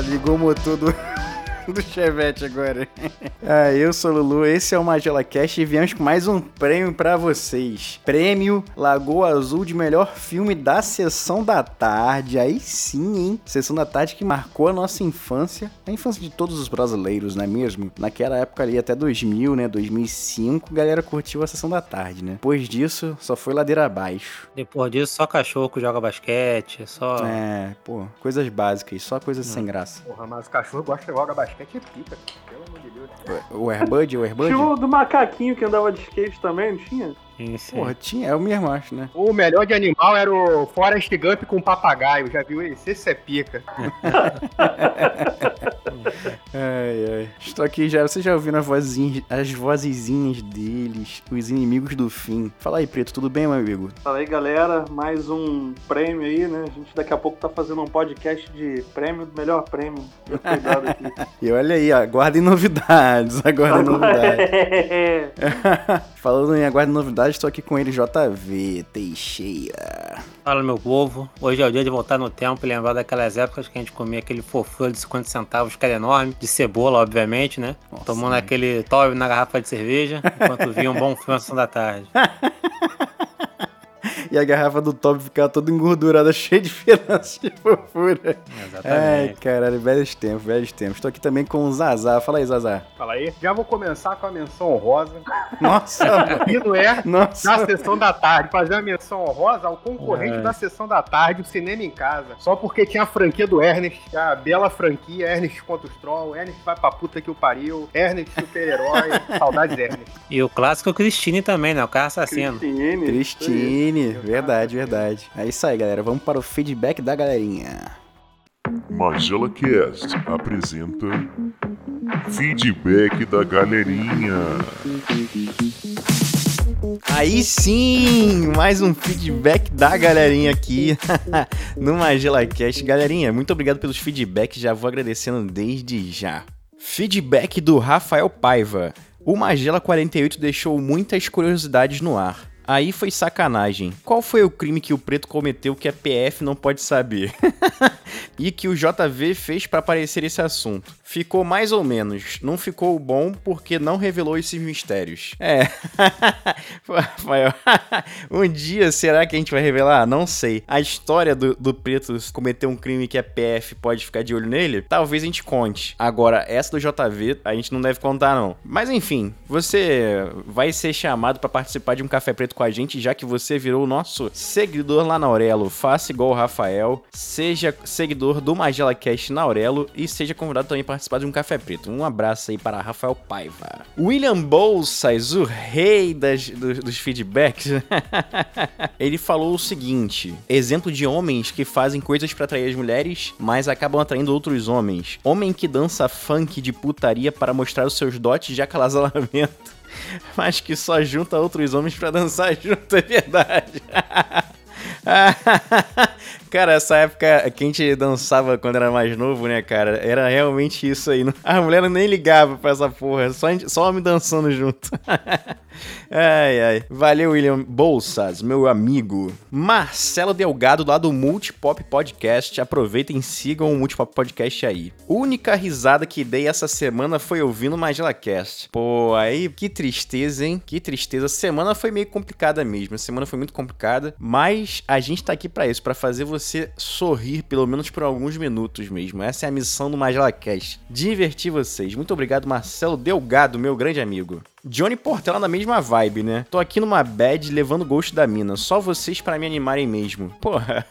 ligou o motor do, do Chevette agora. Ah, eu sou o Lulu, esse é o Magela Cash e viemos com mais um prêmio para vocês. Prêmio Lagoa Azul de melhor filme da Sessão da Tarde. Aí sim, hein? Sessão da Tarde que marcou a nossa infância, a infância de todos os brasileiros, não é mesmo? Naquela época ali, até 2000, né, 2005, a galera curtiu a Sessão da Tarde, né? Depois disso, só foi ladeira abaixo. Depois disso, só cachorro que joga basquete, só... É, pô, coisas básicas, só coisas sem graça. Porra, mas o cachorro gosta de jogar basquete e pica, pelo. O Airbud, o Airbud? Tinha o do macaquinho que andava de skate também, não tinha? Sim, sim. Porra, tinha, é o mesmo, acho, né? O melhor de animal era o Forrest Gump com papagaio, já viu esse? Esse é pica. Ai, ai. Estou aqui já, você já ouviu as vozinhas, as vozezinhas deles, os inimigos do fim. Fala aí, Preto, tudo bem, meu amigo? Fala aí, galera. Mais um prêmio aí, né? A gente daqui a pouco tá fazendo um podcast de prêmio, melhor prêmio. Cuidado aqui. E olha aí, aguardem novidades, aguardem novidades. Falando em aguardem novidades, estou aqui com ele, JV Teixeira. Fala, meu povo. Hoje é o dia de voltar no tempo e lembrar daquelas épocas que a gente comia aquele fofura de 50 centavos, que era enorme, de cebola, obviamente, né? Nossa, Tomando né? aquele top na garrafa de cerveja, enquanto via um bom filme da tarde. E a garrafa do top ficava toda engordurada, cheia de pedaços de fofura. Ai, Exatamente. caralho, velhos tempos, velhos tempos. Estou aqui também com o Zazá. Fala aí, Zazá. Fala aí. Já vou começar com a menção honrosa. Nossa, mano. E não é Nossa. na sessão da tarde. Fazer uma menção honrosa ao concorrente É. da sessão da tarde, o cinema em casa. Só porque tinha a franquia do Ernest, a bela franquia, Ernest contra os Troll, Ernest vai pra puta que o pariu, Ernest super-herói, saudades Ernest. E o clássico Christine também, né? O carro assassino. Cristine. Cristine, verdade, verdade. É isso aí, galera. Vamos para o feedback da galerinha. Magela Cast apresenta Feedback da Galerinha. Aí sim, mais um feedback da galerinha aqui no MagelaCast. Galerinha, muito obrigado pelos feedbacks, já vou agradecendo desde já. Feedback do Rafael Paiva. O Magela 48 deixou muitas curiosidades no ar. Aí foi sacanagem. Qual foi o crime que o preto cometeu que a PF não pode saber? e que o JV fez pra aparecer esse assunto? Ficou mais ou menos. Não ficou bom porque não revelou esses mistérios. É. Rafael, um dia será que a gente vai revelar? Não sei. A história do, do preto cometer um crime que a PF pode ficar de olho nele, talvez a gente conte. Agora, essa do JV, a gente não deve contar, não. Mas enfim, você vai ser chamado pra participar de um café preto com a gente, já que você virou o nosso seguidor lá na Aurelo. Faça igual o Rafael, seja seguidor do Magela Cast na Aurelo e seja convidado também a participar de um café preto. Um abraço aí para Rafael Paiva. William Bolsas, o rei das, dos, dos feedbacks, ele falou o seguinte: exemplo de homens que fazem coisas pra atrair as mulheres, mas acabam atraindo outros homens. Homem que dança funk de putaria para mostrar os seus dotes de acasalamento, mas que só junta outros homens pra dançar junto, é verdade. Cara, essa época que a gente dançava quando era mais novo, né, cara? Era realmente isso aí. A mulher nem ligava pra essa porra, só, gente- só homem dançando junto. ai, ai. Valeu, William Bolsas, meu amigo. Marcelo Delgado, lá do Multipop Podcast. Aproveitem e sigam o Multipop Podcast aí. Única risada que dei essa semana foi ouvindo o MagelaCast. Pô, aí, que tristeza, hein? Que tristeza. Semana foi meio complicada mesmo. Semana foi muito complicada, mas a gente tá aqui pra isso, pra fazer você sorrir pelo menos por alguns minutos mesmo. Essa é a missão do MagelaCast. Divertir vocês. Muito obrigado, Marcelo Delgado, meu grande amigo. Johnny Portela na mesma vibe, né? Tô aqui numa bad levando gosto da mina. Só vocês pra me animarem mesmo. Porra.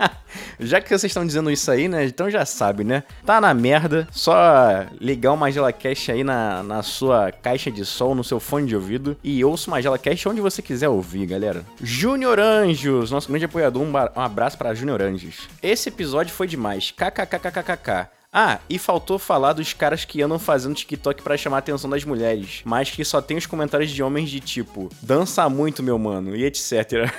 já que vocês estão dizendo isso aí, né? Então já sabe, né? Tá na merda. Só ligar o Magela Cash aí na, na sua caixa de som, no seu fone de ouvido. E ouça o Magela Cash onde você quiser ouvir, galera. Júnior Anjos, nosso grande apoiador. Um, um abraço pra Júnior Anjos. Esse episódio foi demais. KKKKKK. Ah, e faltou falar dos caras que andam fazendo TikTok pra chamar a atenção das mulheres, mas que só tem os comentários de homens de tipo, dança muito, meu mano, e etc.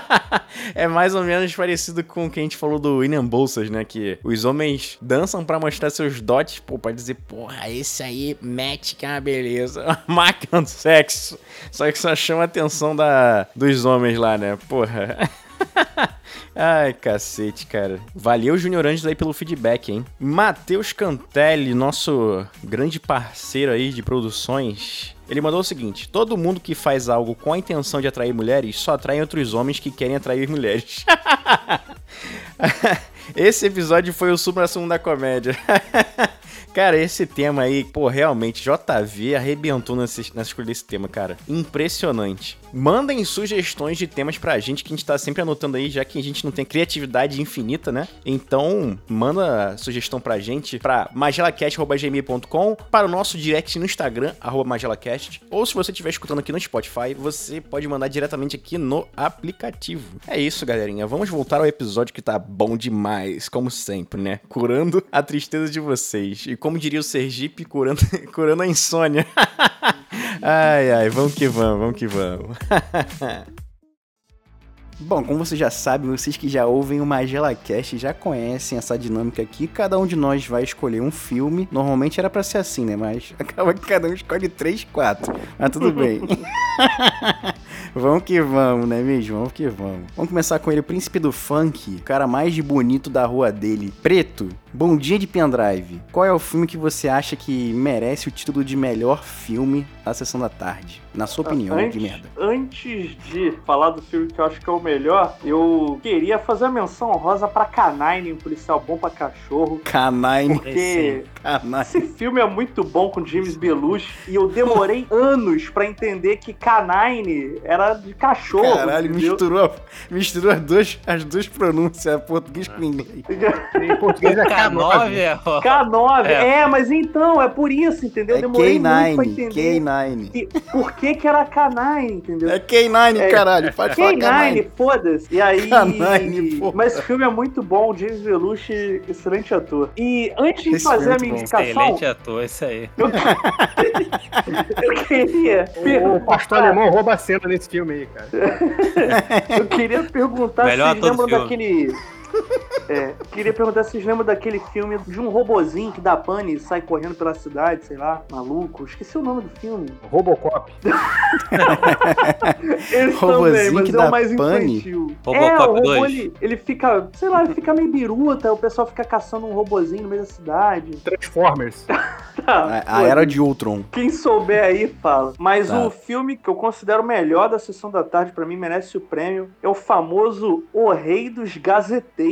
é mais ou menos parecido com o que a gente falou do William Bolsas, né? Que os homens dançam pra mostrar seus dotes, pô, pra dizer, porra, esse aí mete que é uma beleza. Máquina do sexo. Só que só chama a atenção da, dos homens lá, né? Porra. Ai, cacete, cara. Valeu, Junior Anjos, aí pelo feedback, hein? Matheus Cantelli, nosso grande parceiro aí de produções. Ele mandou o seguinte: todo mundo que faz algo com a intenção de atrair mulheres só atrai outros homens que querem atrair mulheres. Esse episódio foi o supra-sumo da comédia. Cara, esse tema aí, pô, realmente, JV arrebentou nessa escolha desse tema, cara. Impressionante. Mandem sugestões de temas pra gente que a gente tá sempre anotando aí, já que a gente não tem criatividade infinita, né? Então, manda sugestão pra gente pra magelacast.gmail.com, para o nosso direct no Instagram, arroba magelacast, ou se você estiver escutando aqui no Spotify, você pode mandar diretamente aqui no aplicativo. É isso, galerinha. Vamos voltar ao episódio que tá bom demais, como sempre, né? Curando a tristeza de vocês. E como diria o Sergipe, curando, curando a insônia. ai, ai, vamos que vamos, vamos que vamos. Bom, como vocês já sabem, vocês que já ouvem o Magela Cast já conhecem essa dinâmica aqui. Cada um de nós vai escolher um filme. Normalmente era para ser assim, né? Mas acaba que cada um escolhe três, quatro. Mas tudo bem. vamos que vamos, né mesmo? Vamos que vamos. Vamos começar com ele, o príncipe do funk, o cara mais bonito da rua dele, preto. Bom dia de pendrive. Qual é o filme que você acha que merece o título de melhor filme na sessão da tarde? Na sua opinião, antes, de merda. Antes de falar do filme que eu acho que é o melhor, eu queria fazer a menção honrosa pra Canine, um policial bom pra cachorro. Canine. Porque Canine. esse filme é muito bom com James Belushi e eu demorei anos pra entender que Canine era de cachorro. Caralho, entendeu? misturou, misturou as duas, as duas pronúncias, português com inglês. Em português é K9 K9. é. ó. K9, É. é. mas então, é por isso, entendeu? Eu É demorei muito pra K9, entender K9. Que- por que que era Canine, entendeu? É K9, É. caralho, pode falar K9, K9. foda-se. E aí. K9, porra. Mas esse filme é muito bom, James Belushi, excelente ator. E antes de Esse fazer a é minha indicação, Excelente ator, esse aí. eu queria. O pastor alemão rouba a cena nesse filme aí, cara. Eu queria perguntar Melhor se vocês lembram daquele. É, queria perguntar se vocês lembram daquele filme de um robozinho que dá pane e sai correndo pela cidade, sei lá, maluco. Esqueci o nome do filme. Robocop. Esse Robozinho também, mas que é dá o mais pane? infantil. Robocop é, o robô, 2? ele, ele fica, sei lá, ele fica meio biruta, o pessoal fica caçando um robozinho no meio da cidade. Transformers. Tá, A, a era de Ultron. Quem souber aí, fala. Mas Tá. o filme que eu considero o melhor da sessão da tarde, pra mim, merece o prêmio, é o famoso O Rei dos Gazeteiros,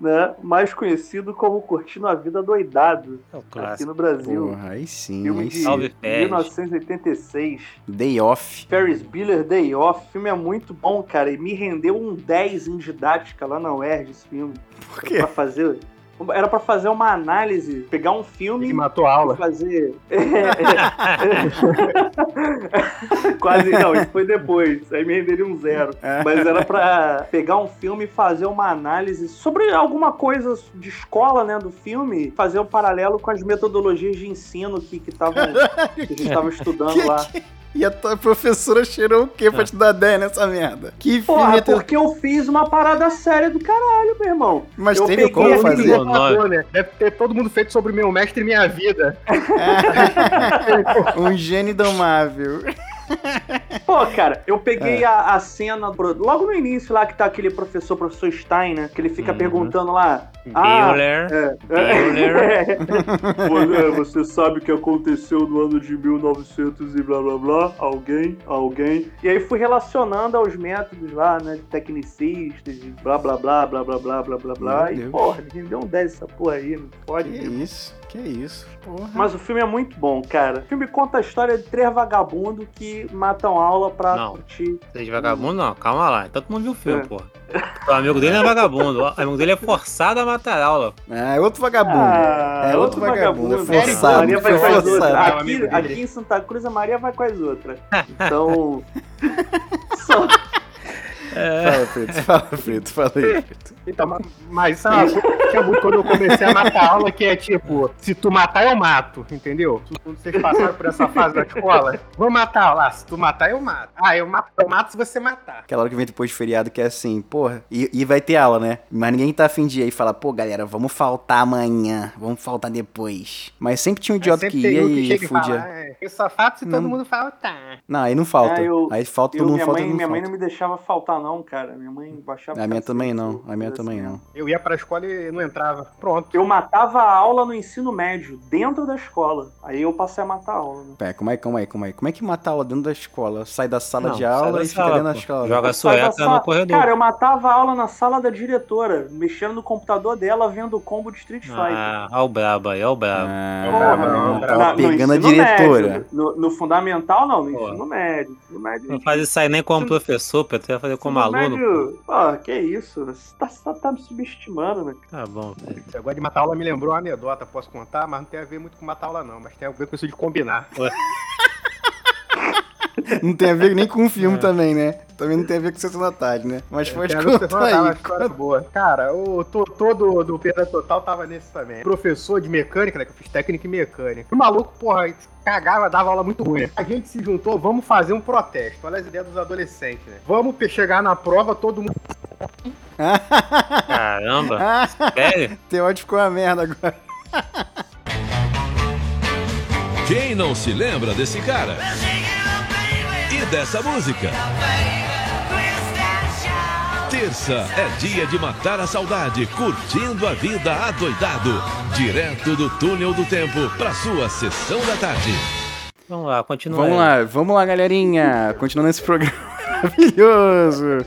né? Mais conhecido como Curtindo a Vida Doidado, É o aqui no Brasil. Porra, aí sim, Filme aí de sim. Salve, Pérez. 1986. Day Off. Ferris Bueller Day Off. O filme é muito bom, cara. E me rendeu um 10 em didática lá na UERJ esse filme. Por quê? pra fazer, era pra fazer uma análise, pegar um filme Ele matou a aula. fazer. Quase não, isso foi depois. Aí me renderia um zero. Mas era pra pegar um filme e fazer uma análise sobre alguma coisa de escola, né, do filme, fazer um paralelo com as metodologias de ensino que que estavam que a gente tava estudando lá. E a tua professora cheirou o quê pra te dar ideia nessa merda? Que filme Porra, é teu... porque eu fiz uma parada séria do caralho, meu irmão. Mas eu teve como fazer? Matador, né? Deve ter todo mundo feito sobre meu mestre e minha vida. um gênio indomável. Pô, cara, eu peguei É. a, a cena logo no início lá que tá aquele professor, professor Stein, né? Que ele fica Uhum. perguntando lá. Ah, Bueller. é. Bueller. Você sabe o que aconteceu no ano de 1900 e blá blá blá? Alguém? Alguém? E aí fui relacionando aos métodos lá, né? De tecnicistas, de blá blá blá blá blá blá blá blá blá. E Deus. porra, me deu um 10 essa porra aí, não pode. Que isso, que isso. Porra. Mas o filme é muito bom, cara. O filme conta a história de três vagabundos que matam aula pra Não. curtir. Vocês vagabundo não, calma lá. Todo mundo viu o filme, É. porra. O amigo dele não é vagabundo. O amigo dele é forçado a matar aula. Ah, é outro vagabundo. Ah, é outro vagabundo. É A forçado. Maria vai Foi com as outras. Aqui, aqui em Santa Cruz, a Maria vai com as outras. Então. só- É. Fala, Preto, fala, Preto, fala aí, Preto. Então, ma- mas isso é uma coisa tinha muito quando eu comecei a matar aula, que é tipo, se tu matar, eu mato, entendeu? Quando vocês passaram por essa fase da escola, vou matar lá, se tu matar, eu mato. Ah, eu mato, eu mato se você matar. Aquela hora que vem depois do feriado que é assim, porra, e, e vai ter aula, né? Mas ninguém tá afim de ir aí e fala, pô, galera, vamos faltar amanhã, vamos faltar depois. Mas sempre tinha um idiota que ia e fudia. "É, Eu só faço se todo Não. mundo faltar. Não, aí não falta. É, eu- aí falta, Eu, todo mundo minha falta, mãe, todo mundo minha mãe falta. não me deixava faltar, não, cara. Minha mãe baixava. A minha também não, a minha também assim. não. Eu ia pra escola e não entrava. Pronto. Eu matava a aula no ensino médio, dentro da escola. Aí eu passei a matar a aula. Né? Pera, calma aí, calma aí, calma aí. Como é que mata aula dentro da escola? Sai da sala Não, de aula e fica sala, dentro da escola. Joga sueca sala- no corredor. Cara, eu matava a aula na sala da diretora, mexendo no computador dela, vendo o combo de Street Fighter. Ah, ó o brabo aí, ó o brabo. Ah, Porra, não, tava pegando a diretora. médio. no, no fundamental, não, no Pô. ensino médio. Ensino médio. Não faz isso aí nem como professor, Pedro. Você vai fazer como ensino aluno. Médio, pô, que isso? Você tá, tá, tá me subestimando, né? Tá bom. Esse negócio de matar aula me lembrou uma anedota, posso contar, mas não tem a ver muito com matar aula, não. Mas tem a ver com isso de combinar. Não tem a ver nem com o filme também, né? Também não tem a ver com Sessão da Tarde, né? Mas pode a ver com contar aí. história boa. Cara, o Totô do, do Perda Total tava nesse também. Professor de mecânica, né? Que eu fiz técnica em mecânica. O maluco, porra, cagava, dava aula muito ruim. A gente se juntou, vamos fazer um protesto. Olha as ideias dos adolescentes, né? Vamos chegar na prova, todo mundo. Caramba, sério? Teóide ficou uma merda agora. Quem não se lembra desse cara? E dessa música? Terça é dia de matar a saudade, curtindo a vida adoidado. Direto do túnel do tempo para sua sessão da tarde. Vamos lá, continua Vamos aí. lá, vamos lá, galerinha. Continuando esse programa maravilhoso.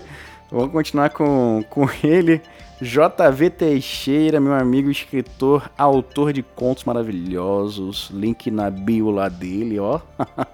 Vamos continuar com, com ele, JV Teixeira, meu amigo escritor, autor de contos maravilhosos. Link na bio lá dele, ó.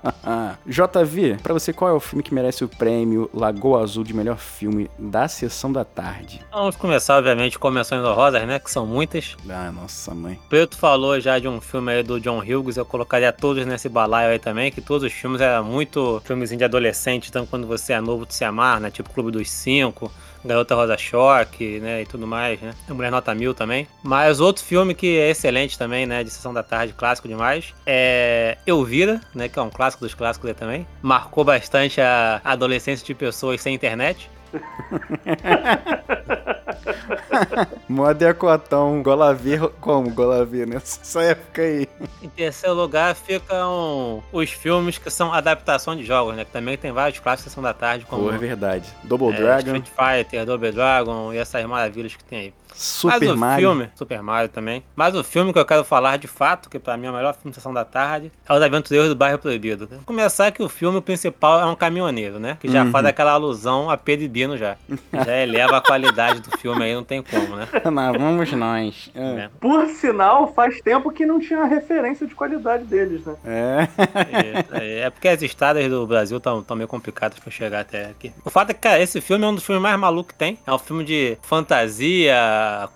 JV, pra você qual é o filme que merece o prêmio Lagoa Azul de melhor filme da sessão da tarde? Vamos começar, obviamente, com menções honrosas, né? Que são muitas. Ah, nossa mãe. Preto falou já de um filme aí do John Hughes, eu colocaria todos nesse balaio aí também, que todos os filmes eram muito filmezinho de adolescente, então quando você é novo, tu se amar, né? Tipo Clube dos Cinco, Garota Rosa Choque, né? E tudo mais, né? A Mulher Nota Mil também. Mas outro filme que é excelente também, né? De Sessão da Tarde, clássico demais, é Elvira, né? Que é um clássico dos clássicos também. Marcou bastante a adolescência de pessoas sem internet. Moda é cotão, Golavê, como Golavê nessa época aí? Em terceiro lugar ficam os filmes que são adaptação de jogos, né? Que também tem vários clássicos Sessão da Tarde, como Pô, é verdade. Double é, Dragon, Street Fighter, Double Dragon e essas maravilhas que tem aí. Super Mas o Mario. filme, Super Mario também. Mas o filme que eu quero falar de fato, que pra mim é o melhor filme de Sessão da Tarde, é Os Aventureiros do Bairro Proibido. Vou começar que o filme principal é um caminhoneiro, né? Que já Uhum. faz aquela alusão a Pedro Bino já. Já eleva a qualidade do filme aí, não tem como, né? Mas vamos nós. É. É. Por sinal, faz tempo que não tinha referência de qualidade deles, né? É. É, é porque as estradas do Brasil estão meio complicadas pra chegar até aqui. O fato é que, cara, esse filme é um dos filmes mais malucos que tem. É um filme de fantasia,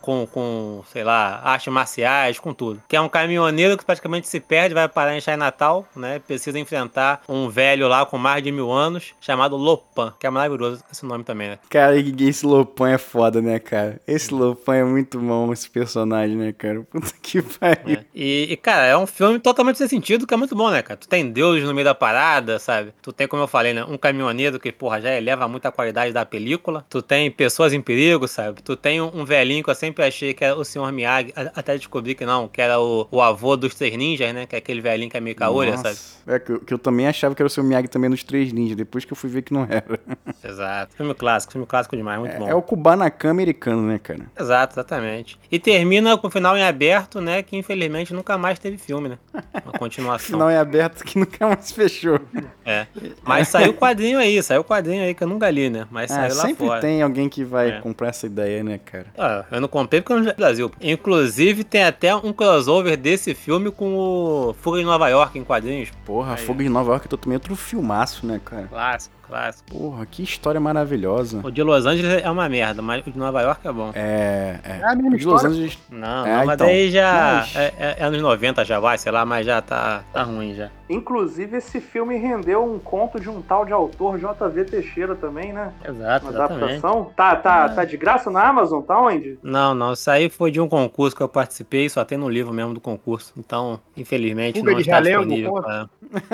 com, com sei lá, artes marciais, com tudo. Que é um caminhoneiro que praticamente se perde, vai parar em Natal, né? Precisa enfrentar um velho lá com mais de mil anos, chamado Lopan, que é maravilhoso esse nome também, né? Cara, esse Lopan é foda, né, cara? Esse Lopan é muito bom, esse personagem, né, cara? Puta que pariu. É. E, e, cara, é um filme totalmente sem sentido, que é muito bom, né, cara? Tu tem deuses no meio da parada, sabe? Tu tem, como eu falei, né? Um caminhoneiro que, porra, já eleva muito a qualidade da película. Tu tem pessoas em perigo, sabe? Tu tem um velhinho que eu sempre achei que era o Sr. Miyagi, até descobri que não, que era o, o avô dos três ninjas, né? Que é aquele velhinho que é meio caolha, sabe? É, que, eu- que eu também achava que era o seu Miyagi também nos Três Ninjas, depois que eu fui ver que não era. Exato. Filme clássico, filme clássico demais, muito bom. É, é o Kubanacan americano, né, cara? Exato, exatamente. E termina com o final em aberto, né? Que infelizmente nunca mais teve filme, né? Uma continuação. Final é aberto que nunca mais fechou. É. Mas saiu o quadrinho aí, saiu o quadrinho aí que eu nunca li, né? Mas Ah, saiu lá sempre fora. tem alguém que vai É. comprar essa ideia, né, cara? Ah, eu não comprei porque eu não vi no Brasil. Inclusive, tem até um crossover desse filme com o Fuga em Nova York em quadrinhos. Porra, Aí, Fogo de Nova York é também outro filmaço, né, cara? Clássico, clássico. Porra, que história maravilhosa. O de Los Angeles é uma merda, mas o de Nova York é bom. É, é. É a mesma O de Los. Angeles. Não, É, não, mas então. daí já. Mas- É, é, é anos 90 já vai, sei lá, mas já tá, tá ruim já. Inclusive, esse filme rendeu um conto de um tal de autor JV Teixeira também, né? Exato, Uma exatamente. adaptação. Tá, tá, tá de graça na Amazon? Tá onde? Não, não, isso aí foi de um concurso que eu participei, só tem no livro mesmo do concurso. Então, infelizmente, Fuga não está disponível. pra-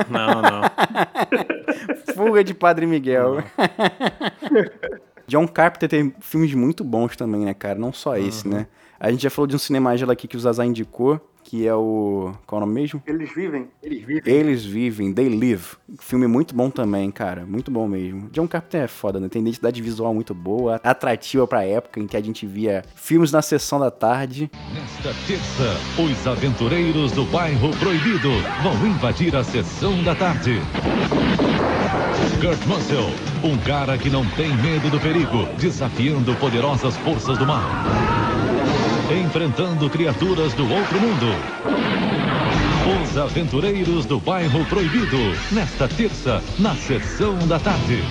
Não, não. Fuga de Padre Miguel. John Carpenter tem filmes muito bons também, né, cara? Não só esse, né? A gente já falou de um Cinemagela aqui que o Zazá indicou, que é o. Qual é o nome mesmo? Eles vivem. Eles vivem. Eles Vivem, They Live. Filme muito bom também, cara. Muito bom mesmo. John Carpenter é foda, né? Tem identidade visual muito boa, atrativa pra época em que a gente via filmes na sessão da tarde. Nesta terça, os aventureiros do bairro Proibido vão invadir a sessão da tarde. Kurt Russell, um cara que não tem medo do perigo, desafiando poderosas forças do mal. Enfrentando criaturas do outro mundo. Os aventureiros do bairro Proibido, nesta terça, na sessão da tarde.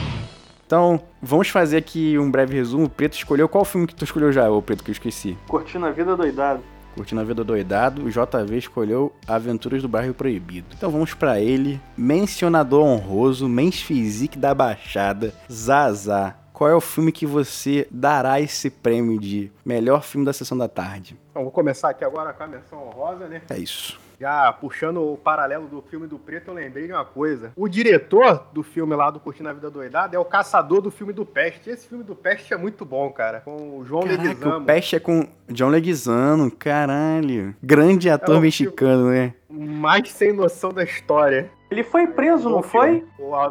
Então, vamos fazer aqui um breve resumo. O Preto escolheu qual filme que tu escolheu já, ô Preto, que eu esqueci? Curtindo a vida doidado. Curtindo a Vida Doidado, o JV escolheu Aventuras do Bairro Proibido. Então vamos pra ele, mencionador honroso, mens physique da Baixada, Zazá. Qual é o filme que você dará esse prêmio de melhor filme da sessão da tarde? Então, vou começar aqui agora com a menção honrosa, né? É isso. Já puxando o paralelo do filme do Preto, eu lembrei de uma coisa. O diretor do filme lá do Curtindo a Vida Doidada é o caçador do filme do Peste. Esse filme do Peste é muito bom, cara. Com o João Caraca, Leguizamo. o Peste é com John Leguizano, caralho. Grande ator É, o mexicano, né? Mais sem noção da história. Ele foi preso, não foi?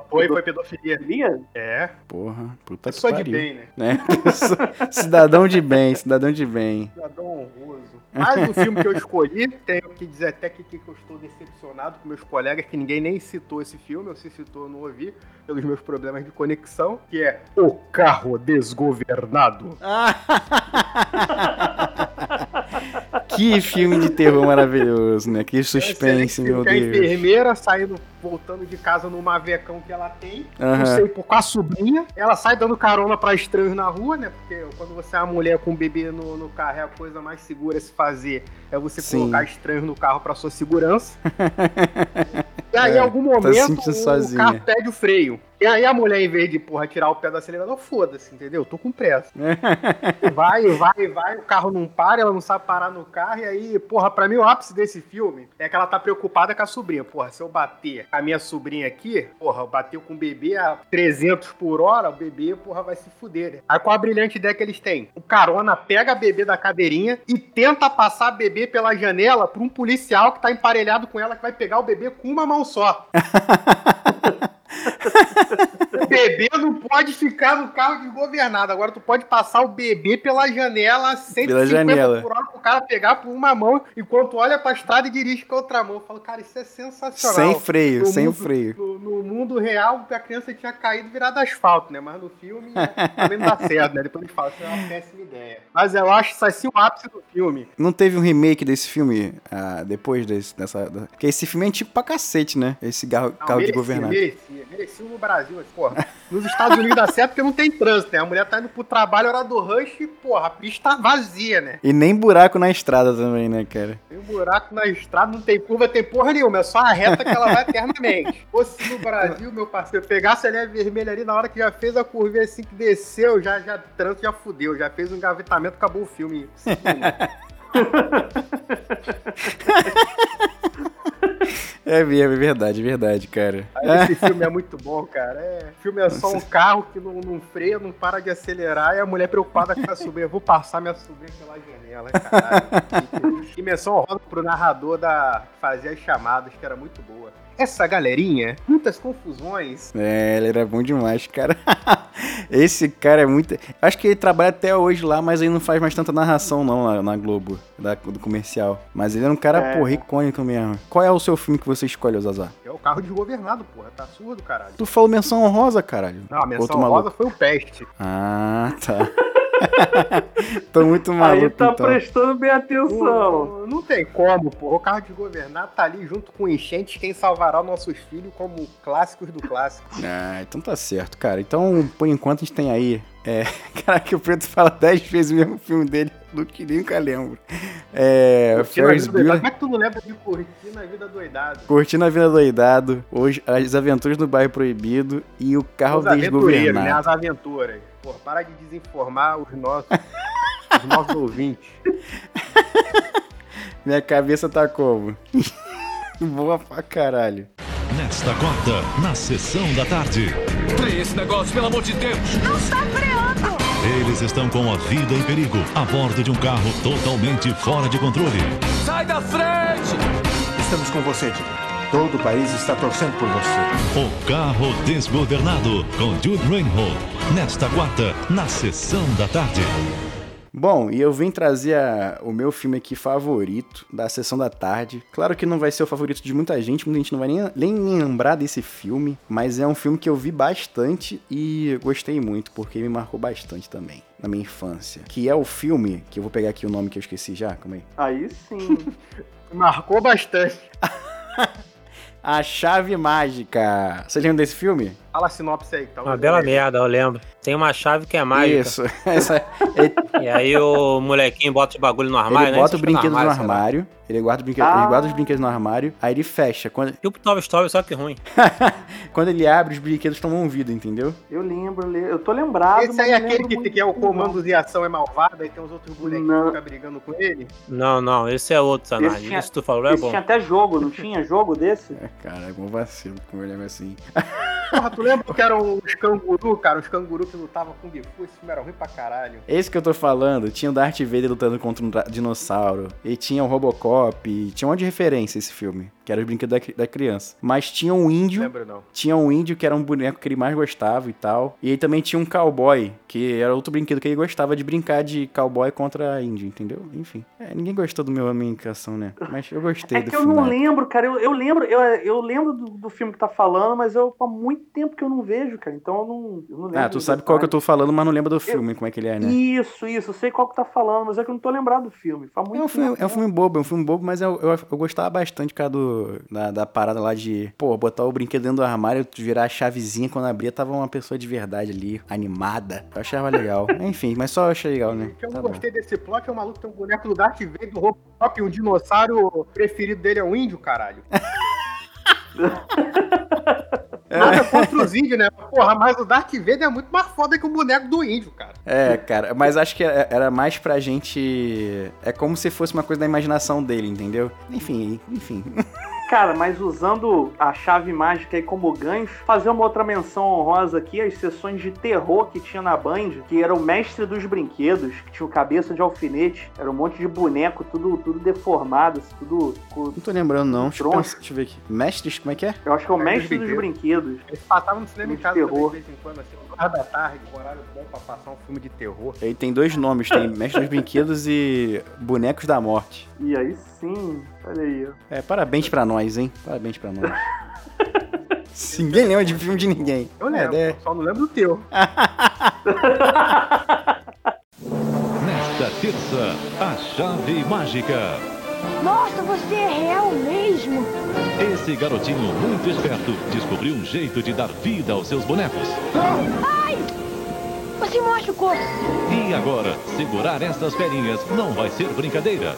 Foi, foi pedofilia. Lia? É. Porra, puta que Pessoa de pariu. bem, né? né? cidadão de bem, cidadão de bem. Cidadão honroso. Mas o filme que eu escolhi, tenho que dizer até que, que eu estou decepcionado com meus colegas, que ninguém nem citou esse filme, ou se citou eu não ouvi, pelos meus problemas de conexão, que é O Carro Desgovernado. que filme de terror maravilhoso, né? Que suspense, Excelente meu que A Deus. enfermeira saindo, voltando de casa no mavecão que ela tem, Aham. não sei, por com a sobrinha, ela sai dando carona pra estranhos na rua, né? Porque quando você é uma mulher com um bebê no, no carro, é a coisa mais segura a se fazer, é você Sim. colocar estranhos no carro pra sua segurança. e aí, É, em algum tá momento, sentindo o sozinha. carro pede o freio. E aí a mulher, em vez de, porra, tirar o pé do acelerador, foda-se, entendeu? Tô com pressa. vai, vai, vai, o carro não para, ela não sabe parar no carro, e aí, porra, pra mim o ápice desse filme é que ela tá preocupada com a sobrinha. Porra, se eu bater a minha sobrinha aqui, porra, bateu com o bebê a 300 por hora, o bebê, porra, vai se fuder, né? Aí qual a brilhante ideia que eles têm? O carona pega a bebê da cadeirinha e tenta passar a bebê pela janela pra um policial que tá emparelhado com ela, que vai pegar o bebê com uma mão só. O bebê não pode ficar no carro desgovernado. Agora tu pode passar o bebê pela janela, 150 Pela janela. por hora, pro cara pegar por uma mão, enquanto olha pra estrada e dirige com a outra mão. Eu falo, cara, isso é sensacional. Sem freio, No sem mundo- freio. No, no mundo real, a criança tinha caído virado asfalto, né? Mas no filme também não dá certo, né? Depois ele fala, isso é uma péssima ideia. Mas eu acho isso assim o ápice do filme. Não teve um remake desse filme ah, depois desse, dessa. da- Porque esse filme é antigo pra cacete, né? Esse carro, Não, carro de merecia, governado. Merecia, merecia no Brasil, mas, porra. Nos Estados Unidos dá certo porque não tem trânsito, né? A mulher tá indo pro trabalho, hora do rush, e, porra, a pista tá vazia, né? E nem buraco na estrada também, né, cara? Tem buraco na estrada, não tem curva, tem porra nenhuma, é só a reta que ela vai eternamente. Se fosse no Brasil, meu parceiro, pegasse a linha vermelha ali na hora que já fez a curva assim que desceu, já, já trânsito já fudeu, já fez um engavetamento, acabou o filme. É mesmo, é verdade, é verdade, cara. Aí esse filme é muito bom, cara. É, o filme é só um carro que não, não freia, não para de acelerar e a mulher preocupada com a sobrinha. Vou passar minha sobrinha pela janela, caralho. e menção honrosa pro narrador da fazer as chamadas, que era muito boa. Essa galerinha, muitas confusões. É, ele era bom demais, cara. Esse cara é muito. Acho que ele trabalha até hoje lá, mas ele não faz mais tanta narração, não, lá na Globo, da- do comercial. Mas ele era um cara, É. porra, icônico mesmo. Qual é o seu filme que você escolhe, Zazá? É o carro desgovernado, porra. Tá surdo, caralho. Tu falou menção honrosa, caralho. Não, a menção Outro maluco. honrosa foi o Peste. Ah, tá. Tô muito maluco, Aí tá então. prestando bem atenção. Não, não tem como, pô. O carro de governar tá ali junto com enchentes, quem salvará nossos filhos como clássicos do clássico. Ah, então tá certo, cara. Então, por enquanto, a gente tem aí. É... Caraca, o Preto fala 10 vezes o mesmo filme dele do que nunca lembro. É. Curtindo a Ferris vida doidado. Bueller. Como é que tu não lembra de curtir na vida doidado? Curtindo a vida doidado, hoje, as aventuras no bairro proibido e o carro Os aventureiros, né? desgovernado. As aventuras. Pô, para de desinformar os nossos, os nossos ouvintes. Minha cabeça tá como? Boa pra caralho. Nesta quarta, na sessão da tarde. Freia esse negócio, pelo amor de Deus! Eles estão com a vida em perigo a bordo de um carro totalmente fora de controle. Sai da frente! Estamos com você, Jimmy. Todo o país está torcendo por você. O carro desgovernado com Jude Reinhold. Nesta quarta, na sessão da tarde. Bom, e eu vim trazer a- o meu filme aqui favorito da sessão da tarde. Claro que não vai ser o favorito de muita gente, muita gente não vai nem, nem lembrar desse filme, mas é um filme que eu vi bastante e gostei muito, porque me marcou bastante também na minha infância. Que é o filme, que eu vou pegar aqui o nome que eu esqueci já, calma aí. Aí sim. Marcou bastante. A Chave Mágica. Você lembra desse filme? Fala a sinopse aí. Tá Uma bela merda, eu lembro. Tem uma chave que é mágica. Isso. Essa, ele E aí o molequinho bota os bagulho no armário, ele né? bota o brinquedo no armário, ele guarda, brinquedo, ele Ah. guarda os brinquedos no armário, aí ele fecha. Quando, Tipo Toy Story, só que ruim. quando ele abre, os brinquedos tomam vida, entendeu? Eu lembro, le- eu tô lembrado. Esse aí é aquele que, que é o comando de ação é malvado, aí tem os outros bonequinhos Não. que ficam brigando com ele. Não, não, esse é outro, Esse tinha- Isso que tu falou é Esse bom. tinha até jogo, não tinha jogo desse? É, cara, é um vacilo como eu lembro assim. Porra, tu lembra que eram os canguru, cara? Os canguru que lutavam com Kung Fu, esse filme era ruim pra caralho. Esse que eu tô falando, tinha o Darth Vader lutando contra um dinossauro, e tinha o Robocop, tinha um monte de referência esse filme, que era os brinquedos da, da criança. Mas tinha um índio, Lembro não. tinha um índio que era um boneco que ele mais gostava e tal, e aí também tinha um cowboy, que era outro brinquedo que ele gostava de brincar de cowboy contra índio, entendeu? Enfim, é, ninguém gostou do meu a minha indicação, né? Mas eu gostei É do que eu não lembro, cara. Eu, eu lembro, eu, eu lembro do, do filme que tá falando, mas eu há muito tempo que eu não vejo, cara. Então eu não, eu não lembro. Ah, tu sabe qual que eu tô falando, mas não lembra do filme, como é que ele é, né? Isso, isso, eu sei qual que tá falando, mas é que eu não tô lembrado do filme. Faz muito É um, filme, tempo, é um filme bobo, é um filme bobo, mas eu, eu, eu gostava bastante, cara, do, da, da parada lá de, pô, botar o brinquedo dentro do armário, virar a chavezinha, quando abria, tava uma pessoa de verdade ali, animada. Eu achava legal. Enfim, mas só eu achei legal, né? O que eu Tá não bom. gostei desse plot é o maluco tem um boneco do Darth Vader, do Robocop, e um dinossauro preferido dele é um índio, caralho. Nada contra os índios, né? Porra, mas o Darth Vader é muito mais foda que o boneco do índio, cara. É, cara, mas acho que era mais pra gente. É como se fosse uma coisa da imaginação dele, entendeu? Enfim, enfim. Cara, mas usando a chave mágica aí como gancho, fazer uma outra menção honrosa aqui, as sessões de terror que tinha na Band, que era o mestre dos brinquedos, que tinha o cabeça de alfinete, era um monte de boneco, tudo, tudo deformado, assim, tudo. com- Não tô lembrando, não. Deixa eu, Tronco. pensar, deixa eu ver aqui. Mestres, como é que é? Eu acho que é o Mestre mestre dos dos brinquedos. Eles passavam no cinema em casa terror. também, de vez em quando, assim, no da tarde, um horário bom pra passar um filme de terror. Ele tem dois nomes, tem Mestre dos Brinquedos e Bonecos da Morte. E aí sim, olha aí. ó. É, parabéns pra nós, hein? Parabéns pra nós. Se Ninguém lembra de filme de ninguém. Eu É, lembro, né? só não lembro do teu. Nesta terça, a chave mágica. Nossa, você é real mesmo? Esse garotinho muito esperto descobriu um jeito de dar vida aos seus bonecos. Você me machucou. E agora, segurar estas ferinhas não vai ser brincadeira.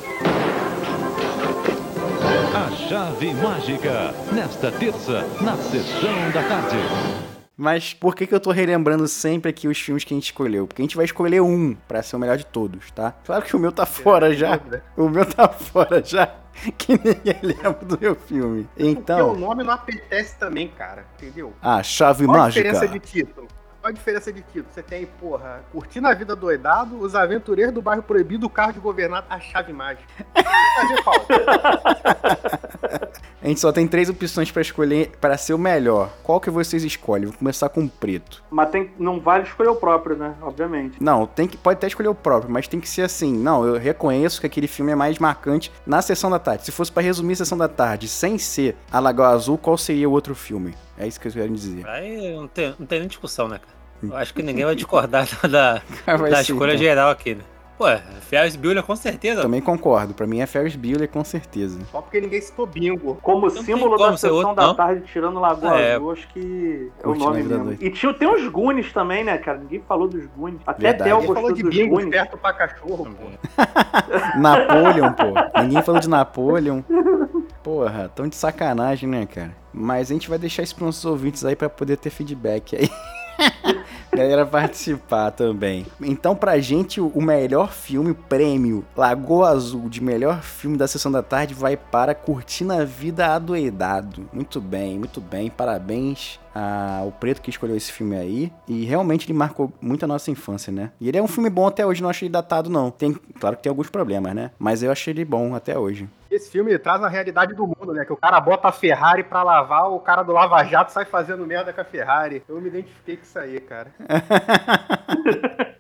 A chave mágica, nesta terça, na sessão da tarde. Mas por que, que eu tô relembrando sempre aqui os filmes que a gente escolheu? Porque a gente vai escolher um pra ser o melhor de todos, tá? Claro que o meu tá fora já. O meu tá fora já. Que ninguém lembra do meu filme. Porque o Então, nome não apetece também, cara, entendeu? a chave Qual a mágica. diferença de título? Qual a diferença de título? Você tem, porra, Curtindo a Vida Doidado, Os Aventureiros do Bairro Proibido, O Carro de Governado, A Chave Mágica. Fazer qual? A gente só tem três opções pra escolher pra ser o melhor. Qual que vocês escolhem? Vou começar com o preto. Mas tem, não vale escolher o próprio, né? Obviamente. Não, tem que, pode até escolher o próprio, mas tem que ser assim. Não, eu reconheço que aquele filme é mais marcante na sessão da tarde. Se fosse pra resumir a sessão da tarde sem ser a Lagoa Azul, qual seria o outro filme? É isso que eu quero dizer. Aí não tem, não tem nem discussão, né, cara? Eu acho que ninguém vai discordar da, da escolha então. geral aqui, né? Pô, Ferris Bueller com certeza. Também concordo. Pra mim é Ferris Bueller, com certeza. Só porque ninguém citou bingo. Como símbolo como da sessão outro, da não. tarde, tirando Lagoa É. Azul, acho que é o nome mesmo. E tinha, tem uns Goonies também, né, cara? Ninguém falou dos Goonies. Até Ninguém gostou falou de dos bingo Goonies. perto pra cachorro, pô. Napoleon, pô. Ninguém falou de Napoleon. Porra, tão de sacanagem, né, cara? Mas a gente vai deixar isso pros nossos ouvintes aí pra poder ter feedback aí. Galera participar também. Então, pra gente, o melhor filme, o prêmio Lagoa Azul de melhor filme da sessão da tarde vai para Curtindo a Vida Adoidado. Muito bem, muito bem. Parabéns ao Preto que escolheu esse filme aí. E realmente ele marcou muito a nossa infância, né? E ele é um filme bom até hoje, não achei datado, não. Tem, claro que tem alguns problemas, né? Mas eu achei ele bom até hoje. Esse filme traz a realidade do mundo, né? Que o cara bota a Ferrari pra lavar, o cara do Lava Jato sai fazendo merda com a Ferrari. Eu me identifiquei com isso aí, cara.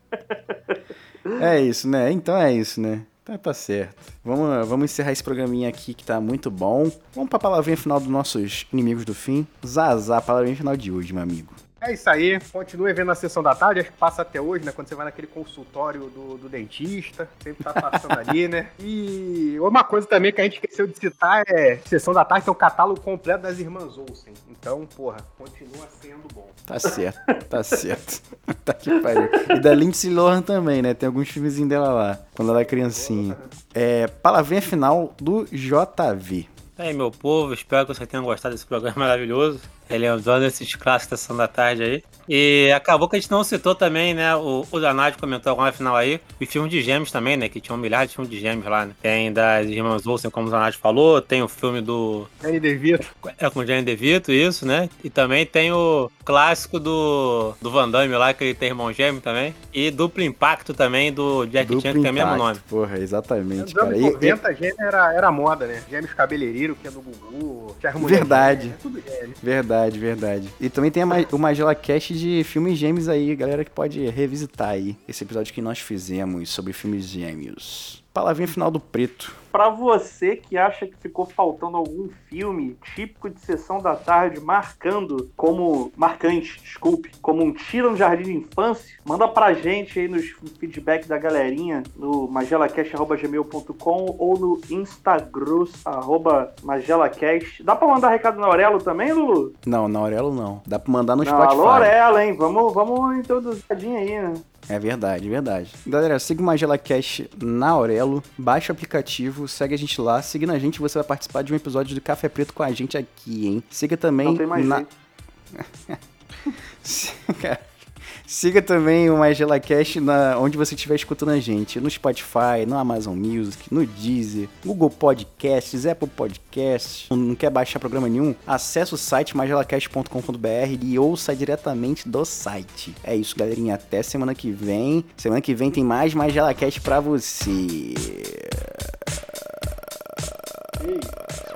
É isso, né? Então é isso, né? Tá, tá certo. Vamos, vamos encerrar esse programinha aqui que tá muito bom. Vamos pra palavrinha final dos nossos inimigos do fim. Zazá, palavrinha final de hoje, meu amigo. É isso aí, continue vendo a sessão da tarde, acho que passa até hoje, né? Quando você vai naquele consultório do, do dentista, sempre tá passando ali, né? E uma coisa também que a gente esqueceu de citar é sessão da tarde, é o catálogo completo das irmãs Olsen. Então, porra, continua sendo bom. Tá certo, tá certo. tá que pariu. E da Lindsay Lohan também, né? Tem alguns filmezinhos dela lá, quando ela é criancinha. É, palavrinha final do JV. E aí, meu povo, espero que vocês tenham gostado desse programa maravilhoso. Relembrando esses clássicos da Sessão da Tarde aí. E acabou que a gente não citou também, né? O, o Danado comentou agora no final aí. Os filmes de gêmeos também, né? Que tinha um milhar de filmes de gêmeos lá, né? Tem das Irmãs Olsen, como o Danado falou. Tem o filme do. Danny DeVito. É com o Danny DeVito, isso, né? E também tem o clássico do, do Van Damme lá, que ele tem irmão gêmeo também. E duplo impacto também do Jack Chan, que tem o mesmo nome. Porra, exatamente, Nos cara. anos E- 90, gêmeo era, era moda, né? Gêmeos que é do Gugu, Charles Mulher Verdade. É tudo gêmeo. Verdade, verdade. E também tem Ma- o Magela Cast de filmes gêmeos aí, galera que pode revisitar aí esse episódio que nós fizemos sobre filmes gêmeos. Palavrinha final do preto. Pra você que acha que ficou faltando algum filme típico de sessão da tarde, marcando como. marcante, desculpe, como um tiro no jardim de infância, manda pra gente aí nos feedback da galerinha no magelacast.gmail.com ou no Instagram, magelacast. Dá pra mandar recado na Aurelo também, Lulu? Não, na Aurelo não. Dá pra mandar no Não, Spotify. alô, Aurelo, hein? Vamos, vamos introduzir aí, né? É verdade, verdade. Galera, siga o Magela Cash na Aurelo, baixa o aplicativo, segue a gente lá. Seguindo a gente, você vai participar de um episódio do Café Preto com a gente aqui, hein? Siga também Não tem mais na... jeito. Siga também o Mais Gelacast na, onde você estiver escutando a gente. No Spotify, no Amazon Music, no Deezer, Google Podcasts, Apple Podcasts. Não quer baixar programa nenhum? Acesse o site magelacast.com.br e ouça diretamente do site. É isso, galerinha. Até semana que vem. Semana que vem tem mais Mais Gelacast pra você. Ei.